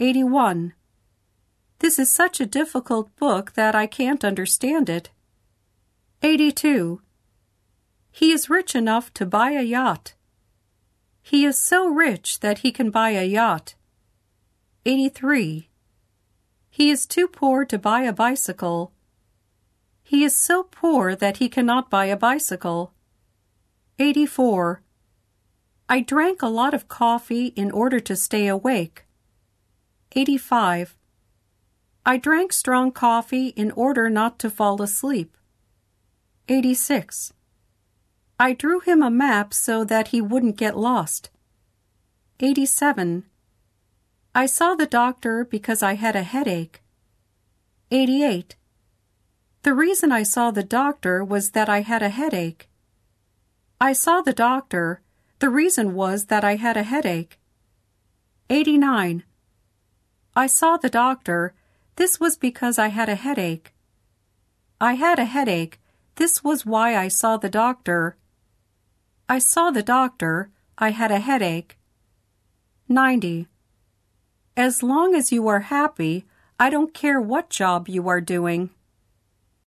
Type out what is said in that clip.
81. This is such a difficult book that I can't understand it. 82. He is rich enough to buy a yacht. He is so rich that he can buy a yacht. 83. He is too poor to buy a bicycle. He is so poor that he cannot buy a bicycle. 84. I drank a lot of coffee in order to stay awake. 85. I drank strong coffee in order not to fall asleep. 86. I drew him a map so that he wouldn't get lost. 87. I saw the doctor because I had a headache. 88. The reason I saw the doctor was that I had a headache. I saw the doctor. The reason was that I had a headache. 89. I saw the doctor. This was because I had a headache. I had a headache. This was why I saw the doctor. I saw the doctor. I had a headache. 90. As long as you are happy, I don't care what job you are doing.